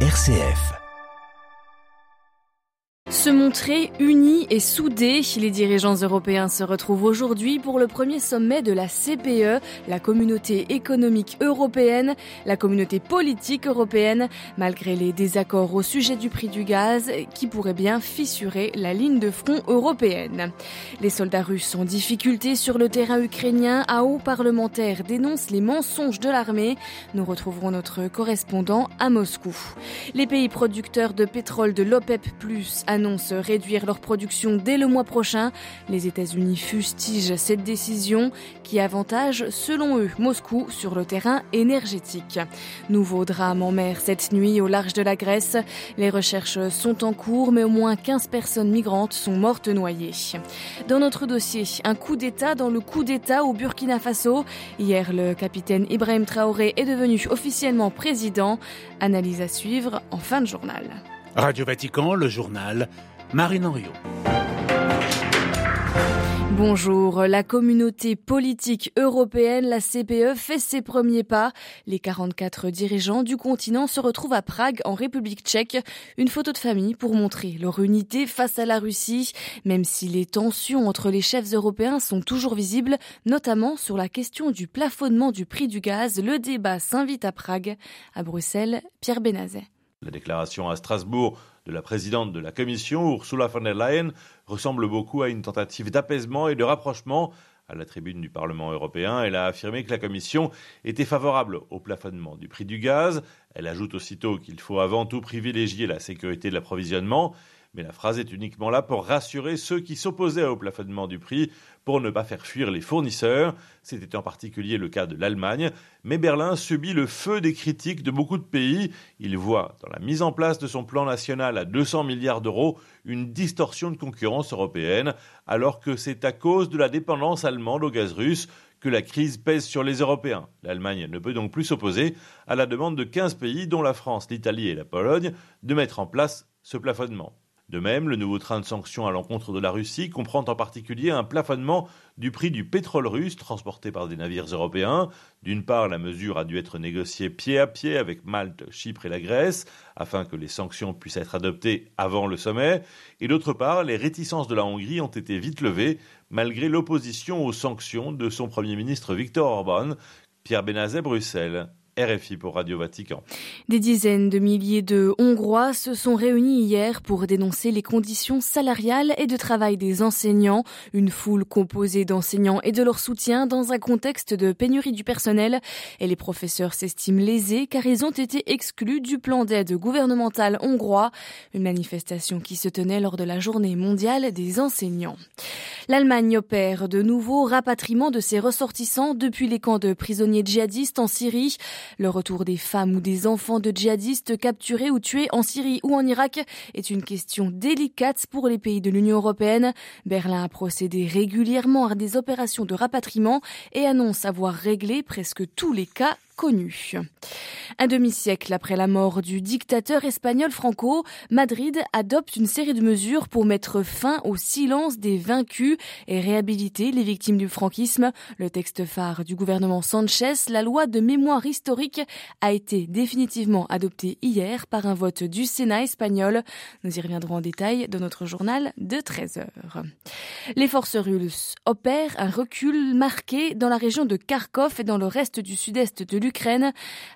RCF. Se montrer unis et soudés, les dirigeants européens se retrouvent aujourd'hui pour le premier sommet de la CPE, la communauté économique européenne, la communauté politique européenne, malgré les désaccords au sujet du prix du gaz qui pourraient bien fissurer la ligne de front européenne. Les soldats russes en difficulté sur le terrain ukrainien, à haut parlementaire dénoncent les mensonges de l'armée. Nous retrouverons notre correspondant à Moscou. Les pays producteurs de pétrole de l'OPEP Plus annoncent réduire leur production dès le mois prochain. Les États-Unis fustigent cette décision qui avantage, selon eux, Moscou sur le terrain énergétique. Nouveau drame en mer cette nuit au large de la Grèce. Les recherches sont en cours, mais au moins 15 personnes migrantes sont mortes noyées. Dans notre dossier, un coup d'État dans le coup d'État au Burkina Faso. Hier, le capitaine Ibrahim Traoré est devenu officiellement président. Analyse à suivre en fin de journal. Radio Vatican, le journal, Marine Henriot. Bonjour, la communauté politique européenne, la CPE, fait ses premiers pas. Les 44 dirigeants du continent se retrouvent à Prague, en République tchèque. Une photo de famille pour montrer leur unité face à la Russie, même si les tensions entre les chefs européens sont toujours visibles, notamment sur la question du plafonnement du prix du gaz. Le débat s'invite à Prague. À Bruxelles, Pierre Benazet. La déclaration à Strasbourg de la présidente de la Commission, Ursula von der Leyen, ressemble beaucoup à une tentative d'apaisement et de rapprochement. À la tribune du Parlement européen, elle a affirmé que la Commission était favorable au plafonnement du prix du gaz. Elle ajoute aussitôt qu'il faut avant tout privilégier la sécurité de l'approvisionnement mais la phrase est uniquement là pour rassurer ceux qui s'opposaient au plafonnement du prix pour ne pas faire fuir les fournisseurs. C'était en particulier le cas de l'Allemagne, mais Berlin subit le feu des critiques de beaucoup de pays. Il voit dans la mise en place de son plan national à 200 milliards d'euros une distorsion de concurrence européenne, alors que c'est à cause de la dépendance allemande au gaz russe que la crise pèse sur les Européens. L'Allemagne ne peut donc plus s'opposer à la demande de 15 pays, dont la France, l'Italie et la Pologne, de mettre en place ce plafonnement. De même, le nouveau train de sanctions à l'encontre de la Russie comprend en particulier un plafonnement du prix du pétrole russe transporté par des navires européens. D'une part, la mesure a dû être négociée pied à pied avec Malte, Chypre et la Grèce, afin que les sanctions puissent être adoptées avant le sommet. Et d'autre part, les réticences de la Hongrie ont été vite levées, malgré l'opposition aux sanctions de son Premier ministre Viktor Orban. Pierre Benazet, Bruxelles. RFI pour Radio Vatican. Des dizaines de milliers de Hongrois se sont réunis hier pour dénoncer les conditions salariales et de travail des enseignants. Une foule composée d'enseignants et de leur soutien dans un contexte de pénurie du personnel. Et les professeurs s'estiment lésés car ils ont été exclus du plan d'aide gouvernemental hongrois. Une manifestation qui se tenait lors de la journée mondiale des enseignants. L'Allemagne opère de nouveaux rapatriements de ses ressortissants depuis les camps de prisonniers djihadistes en Syrie. Le retour des femmes ou des enfants de djihadistes capturés ou tués en Syrie ou en Irak est une question délicate pour les pays de l'Union européenne. Berlin a procédé régulièrement à des opérations de rapatriement et annonce avoir réglé presque tous les cas connu. Un demi-siècle après la mort du dictateur espagnol Franco, Madrid adopte une série de mesures pour mettre fin au silence des vaincus et réhabiliter les victimes du franquisme. Le texte phare du gouvernement Sanchez, la loi de mémoire historique, a été définitivement adoptée hier par un vote du Sénat espagnol. Nous y reviendrons en détail dans notre journal de 13 heures. Les forces russes opèrent un recul marqué dans la région de Kharkov et dans le reste du sud-est de l'Ukraine.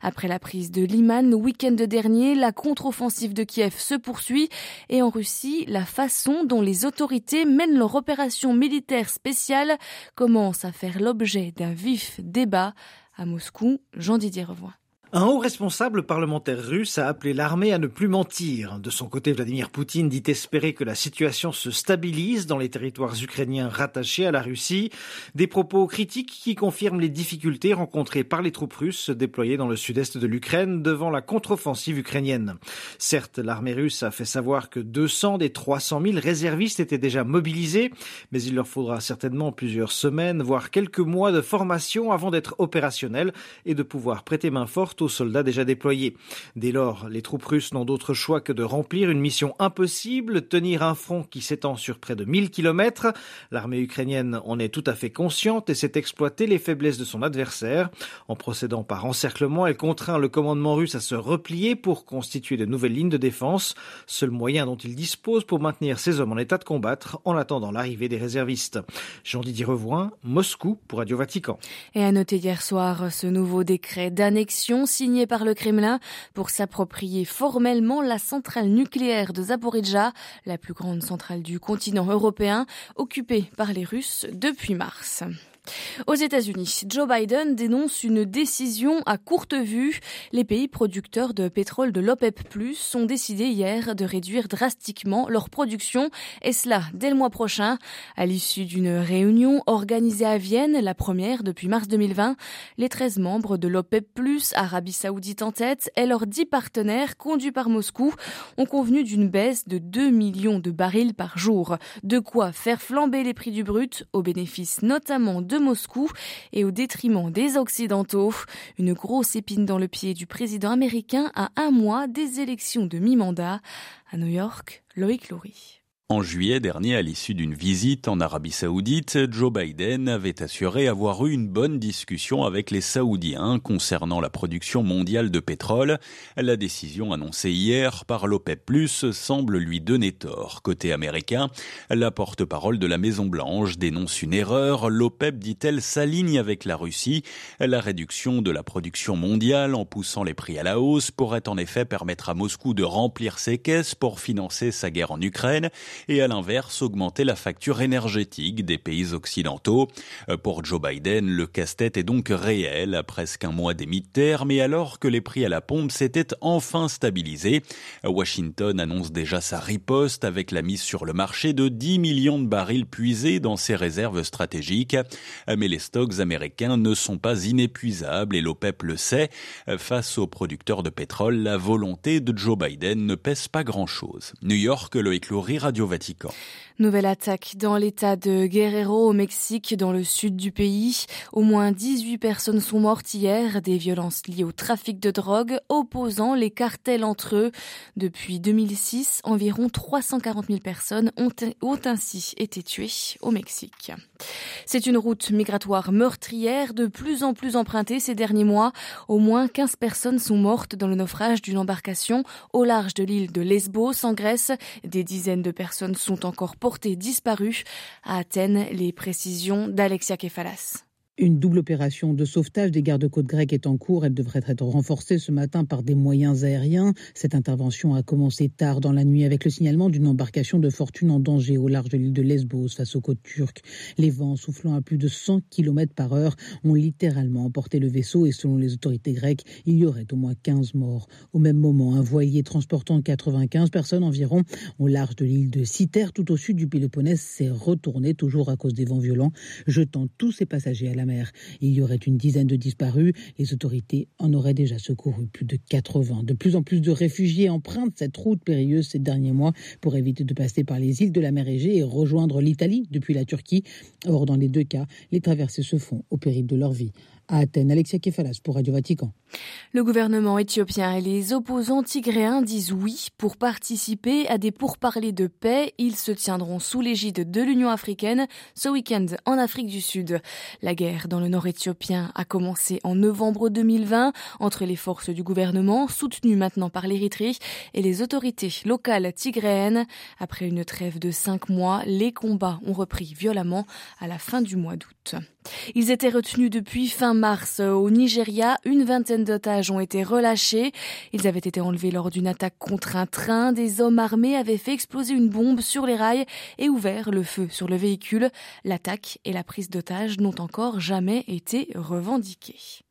Après la prise de Liman le week-end dernier, la contre-offensive de Kiev se poursuit et en Russie, la façon dont les autorités mènent leur opération militaire spéciale commence à faire l'objet d'un vif débat. À Moscou, Jean-Didier Revoix. Un haut responsable parlementaire russe a appelé l'armée à ne plus mentir. De son côté, Vladimir Poutine dit espérer que la situation se stabilise dans les territoires ukrainiens rattachés à la Russie. Des propos critiques qui confirment les difficultés rencontrées par les troupes russes déployées dans le sud-est de l'Ukraine devant la contre-offensive ukrainienne. Certes, l'armée russe a fait savoir que 200 des 300 000 réservistes étaient déjà mobilisés, mais il leur faudra certainement plusieurs semaines, voire quelques mois de formation avant d'être opérationnels et de pouvoir prêter main forte aux soldats déjà déployés. Dès lors, les troupes russes n'ont d'autre choix que de remplir une mission impossible, tenir un front qui s'étend sur près de 1000 kilomètres. L'armée ukrainienne en est tout à fait consciente et sait exploiter les faiblesses de son adversaire. En procédant par encerclement, elle contraint le commandement russe à se replier pour constituer de nouvelles lignes de défense, seul moyen dont il dispose pour maintenir ses hommes en état de combattre en attendant l'arrivée des réservistes. Jean-Didier Revoin, Moscou pour Radio Vatican. Et à noter hier soir ce nouveau décret d'annexion signé par le Kremlin pour s'approprier formellement la centrale nucléaire de Zaporizhzhia, la plus grande centrale du continent européen, occupée par les Russes depuis mars. Aux États-Unis, Joe Biden dénonce une décision à courte vue. Les pays producteurs de pétrole de l'OPEP+, ont décidé hier de réduire drastiquement leur production, et cela dès le mois prochain. À l'issue d'une réunion organisée à Vienne, la première depuis mars 2020, les 13 membres de l'OPEP+, Arabie Saoudite en tête, et leurs 10 partenaires conduits par Moscou, ont convenu d'une baisse de 2 millions de barils par jour. De quoi faire flamber les prix du brut, au bénéfice notamment de Moscou et au détriment des Occidentaux. Une grosse épine dans le pied du président américain à un mois des élections de mi-mandat. À New York, Loïc Loury. En juillet dernier, à l'issue d'une visite en Arabie Saoudite, Joe Biden avait assuré avoir eu une bonne discussion avec les Saoudiens concernant la production mondiale de pétrole. La décision annoncée hier par l'OPEP+, semble lui donner tort. Côté américain, la porte-parole de la Maison-Blanche dénonce une erreur. L'OPEP, dit-elle, s'aligne avec la Russie. La réduction de la production mondiale en poussant les prix à la hausse pourrait en effet permettre à Moscou de remplir ses caisses pour financer sa guerre en Ukraine et à l'inverse augmenter la facture énergétique des pays occidentaux. Euh, pour Joe Biden, le casse-tête est donc réel à presque un mois des mi-termes et alors que les prix à la pompe s'étaient enfin stabilisés. Washington annonce déjà sa riposte avec la mise sur le marché de 10 millions de barils puisés dans ses réserves stratégiques. Mais les stocks américains ne sont pas inépuisables et l'OPEP le sait. Face aux producteurs de pétrole, la volonté de Joe Biden ne pèse pas grand-chose. New York, Loïc Loury, Radio Nouvelle attaque dans l'état de Guerrero au Mexique, dans le sud du pays. Au moins 18 personnes sont mortes hier, des violences liées au trafic de drogue, opposant les cartels entre eux. Depuis 2006, environ 340 000 personnes ont, ont ainsi été tuées au Mexique. C'est une route migratoire meurtrière de plus en plus empruntée ces derniers mois. Au moins 15 personnes sont mortes dans le naufrage d'une embarcation au large de l'île de Lesbos en Grèce. Des dizaines de personnes sont encore portées disparues. À Athènes, les précisions d'Alexia Kefalas. Une double opération de sauvetage des gardes-côtes grecs est en cours. Elle devrait être renforcée ce matin par des moyens aériens. Cette intervention a commencé tard dans la nuit avec le signalement d'une embarcation de fortune en danger au large de l'île de Lesbos face aux côtes turques. Les vents soufflant à plus de 100 km par heure ont littéralement emporté le vaisseau et selon les autorités grecques, il y aurait au moins 15 morts. Au même moment, un voilier transportant 95 personnes environ au large de l'île de Citer, tout au sud du Péloponnèse, s'est retourné toujours à cause des vents violents, jetant tous ses passagers à la il y aurait une dizaine de disparus. Les autorités en auraient déjà secouru plus de 80. De plus en plus de réfugiés empruntent cette route périlleuse ces derniers mois pour éviter de passer par les îles de la mer Égée et rejoindre l'Italie depuis la Turquie. Or, dans les deux cas, les traversées se font au péril de leur vie à Athènes. Alexia Kefalas pour Radio Vatican. Le gouvernement éthiopien et les opposants tigréens disent oui pour participer à des pourparlers de paix. Ils se tiendront sous l'égide de l'Union africaine ce week-end en Afrique du Sud. La guerre dans le nord éthiopien a commencé en novembre 2020 entre les forces du gouvernement, soutenues maintenant par l'Érythrée, et les autorités locales tigréennes. Après une trêve de cinq mois, les combats ont repris violemment à la fin du mois d'août. Ils étaient retenus depuis fin mars au Nigeria. Une vingtaine d'otages ont été relâchés. Ils avaient été enlevés lors d'une attaque contre un train. Des hommes armés avaient fait exploser une bombe sur les rails et ouvert le feu sur le véhicule. L'attaque et la prise d'otages n'ont encore jamais été revendiquées.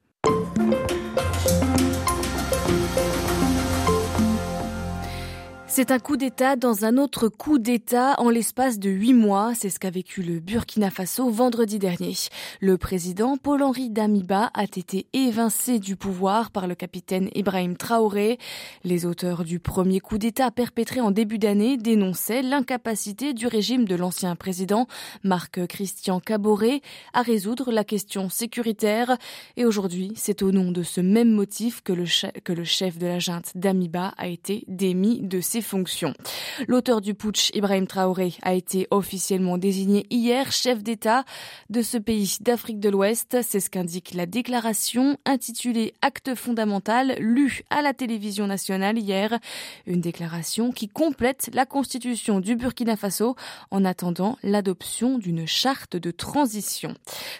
C'est un coup d'État dans un autre coup d'État en l'espace de huit mois. C'est ce qu'a vécu le Burkina Faso vendredi dernier. Le président Paul-Henri Damiba a été évincé du pouvoir par le capitaine Ibrahim Traoré. Les auteurs du premier coup d'État perpétré en début d'année dénonçaient l'incapacité du régime de l'ancien président Marc Christian Caboret à résoudre la question sécuritaire. Et aujourd'hui, c'est au nom de ce même motif que le, que le chef de la junte Damiba a été démis de ses L'auteur du putsch, Ibrahim Traoré, a été officiellement désigné hier chef d'État de ce pays d'Afrique de l'Ouest. C'est ce qu'indique la déclaration intitulée Acte fondamental lue à la télévision nationale hier. Une déclaration qui complète la constitution du Burkina Faso en attendant l'adoption d'une charte de transition.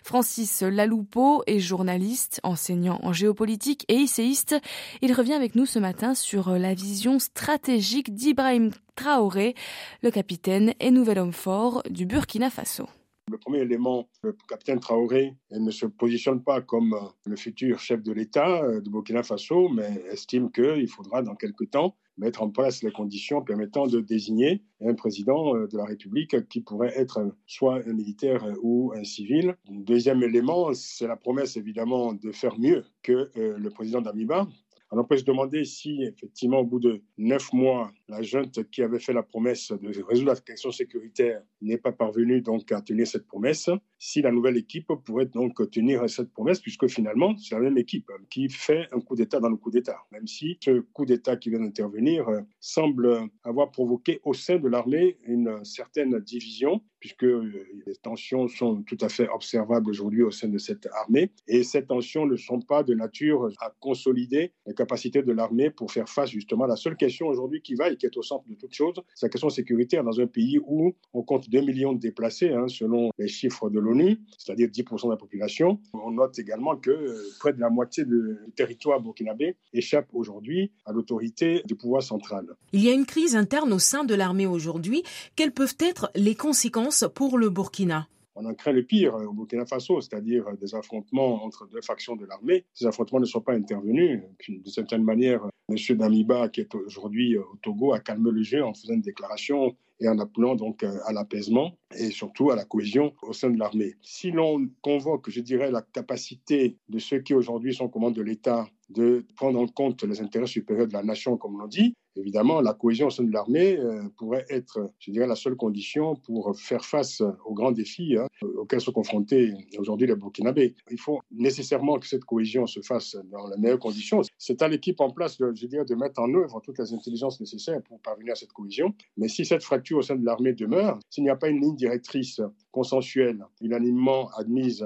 Francis Laloupeau est journaliste, enseignant en géopolitique et essayiste. Il revient avec nous ce matin sur la vision stratégique d'Ibrahim Traoré, le capitaine et nouvel homme fort du Burkina Faso. Le premier élément, le capitaine Traoré ne se positionne pas comme le futur chef de l'État de Burkina Faso, mais estime qu'il faudra dans quelques temps mettre en place les conditions permettant de désigner un président de la République qui pourrait être soit un militaire ou un civil. Deuxième élément, c'est la promesse évidemment de faire mieux que le président d'Amiba, on peut se demander si, effectivement, au bout de neuf mois, la junte qui avait fait la promesse de résoudre la question sécuritaire n'est pas parvenue donc à tenir cette promesse, si la nouvelle équipe pourrait donc tenir cette promesse, puisque finalement, c'est la même équipe qui fait un coup d'État dans le coup d'État, même si ce coup d'État qui vient d'intervenir semble avoir provoqué au sein de l'armée une certaine division, puisque les tensions sont tout à fait observables aujourd'hui au sein de cette armée, et ces tensions ne sont pas de nature à consolider les capacités de l'armée pour faire face justement à la seule question aujourd'hui qui va et qui est au centre de toute chose, c'est la question sécuritaire dans un pays où on compte 2 millions de déplacés, hein, selon les chiffres de l'ONU, c'est-à-dire 10% de la population. On note également que près de la moitié du territoire burkinabé échappe aujourd'hui à l'autorité du pouvoir central. Il y a une crise interne au sein de l'armée aujourd'hui. Quelles peuvent être les conséquences pour le Burkina? On en craint le pire au Burkina Faso, c'est-à-dire des affrontements entre deux factions de l'armée. Ces affrontements ne sont pas intervenus. De certaine manière, M. Damiba, qui est aujourd'hui au Togo, a calmé le jeu en faisant une déclaration et en appelant donc à l'apaisement et surtout à la cohésion au sein de l'armée. Si l'on convoque, je dirais, la capacité de ceux qui aujourd'hui sont commandes de l'État de prendre en compte les intérêts supérieurs de la nation, comme l'on dit, évidemment, la cohésion au sein de l'armée euh, pourrait être, je dirais, la seule condition pour faire face aux grands défis hein, auxquels sont confrontés aujourd'hui les Burkinabés. Il faut nécessairement que cette cohésion se fasse dans les meilleures conditions. C'est à l'équipe en place, je dirais, de mettre en œuvre toutes les intelligences nécessaires pour parvenir à cette cohésion. Mais si cette fracture au sein de l'armée demeure, s'il n'y a pas une ligne directrice consensuelle, unanimement admise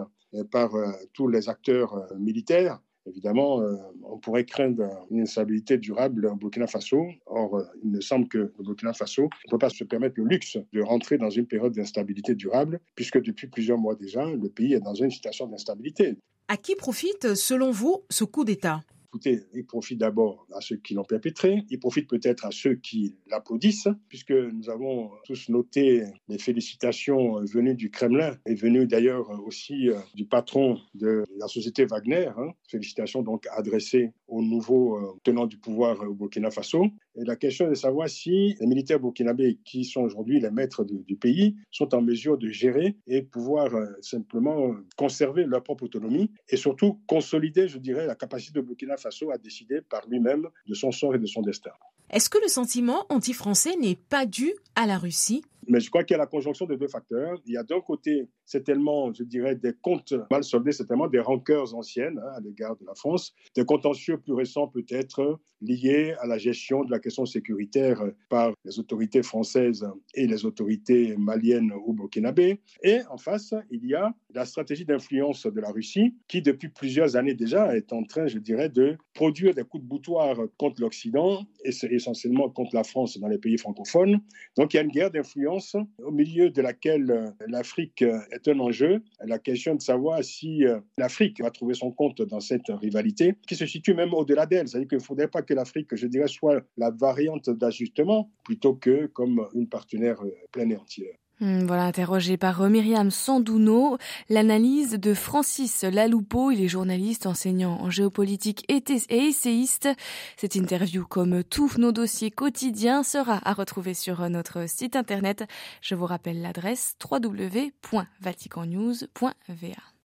par euh, tous les acteurs euh, militaires, Évidemment, euh, on pourrait craindre une instabilité durable au Burkina Faso. Or, euh, il me semble que le Burkina Faso ne peut pas se permettre le luxe de rentrer dans une période d'instabilité durable, puisque depuis plusieurs mois déjà, le pays est dans une situation d'instabilité. À qui profite, selon vous, ce coup d'État? Écoutez, il profite d'abord à ceux qui l'ont perpétré, il profite peut-être à ceux qui l'applaudissent, puisque nous avons tous noté les félicitations venues du Kremlin et venues d'ailleurs aussi euh, du patron de la société Wagner. Hein. Félicitations donc adressées au nouveau euh, tenant du pouvoir au Burkina Faso. Et la question est de savoir si les militaires burkinabés, qui sont aujourd'hui les maîtres du pays, sont en mesure de gérer et pouvoir euh, simplement conserver leur propre autonomie et surtout consolider, je dirais, la capacité de Burkina Faso à décider par lui-même de son sort et de son destin. Est-ce que le sentiment anti-français n'est pas dû à la Russie? Mais je crois qu'il y a la conjonction de deux facteurs. Il y a d'un côté, c'est tellement, je dirais, des comptes mal soldés, c'est tellement des rancœurs anciennes hein, à l'égard de la France, des contentieux plus récents peut-être liés à la gestion de la question sécuritaire par les autorités françaises et les autorités maliennes ou burkinabées. Et en face, il y a la stratégie d'influence de la Russie qui, depuis plusieurs années déjà, est en train, je dirais, de produire des coups de boutoir contre l'Occident et essentiellement contre la France dans les pays francophones. Donc il y a une guerre d'influence au milieu de laquelle euh, l'Afrique euh, est un enjeu. La question de savoir si euh, l'Afrique va trouver son compte dans cette rivalité qui se situe même au-delà d'elle. C'est-à-dire qu'il ne faudrait pas que l'Afrique, je dirais, soit la variante d'ajustement plutôt que comme une partenaire pleine et entière. Hmm, voilà, interrogé par euh, Myriam Sandouno, l'analyse de Francis Laloupeau, il est journaliste, enseignant en géopolitique et essayiste. Cette interview, comme tous nos dossiers quotidiens, sera à retrouver sur euh, notre site internet. Je vous rappelle l'adresse www.vaticannews.va.